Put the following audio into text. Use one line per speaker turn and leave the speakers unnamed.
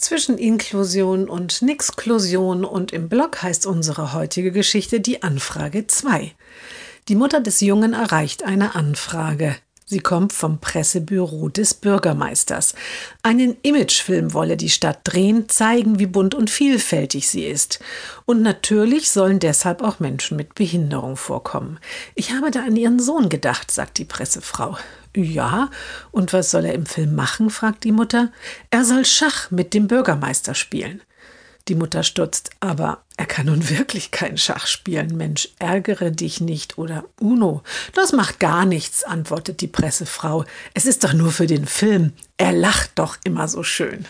Zwischen Inklusion und Nixklusion und im Blog heißt unsere heutige Geschichte die Anfrage 2. Die Mutter des Jungen erreicht eine Anfrage. Sie kommt vom Pressebüro des Bürgermeisters. Einen Imagefilm wolle die Stadt drehen, zeigen, wie bunt und vielfältig sie ist. Und natürlich sollen deshalb auch Menschen mit Behinderung vorkommen. Ich habe da an Ihren Sohn gedacht, sagt die Pressefrau. Ja, und was soll er im Film machen? fragt die Mutter. Er soll Schach mit dem Bürgermeister spielen. Die Mutter stutzt, aber er kann nun wirklich kein Schach spielen. Mensch, ärgere dich nicht oder Uno. Das macht gar nichts, antwortet die Pressefrau. Es ist doch nur für den Film. Er lacht doch immer so schön.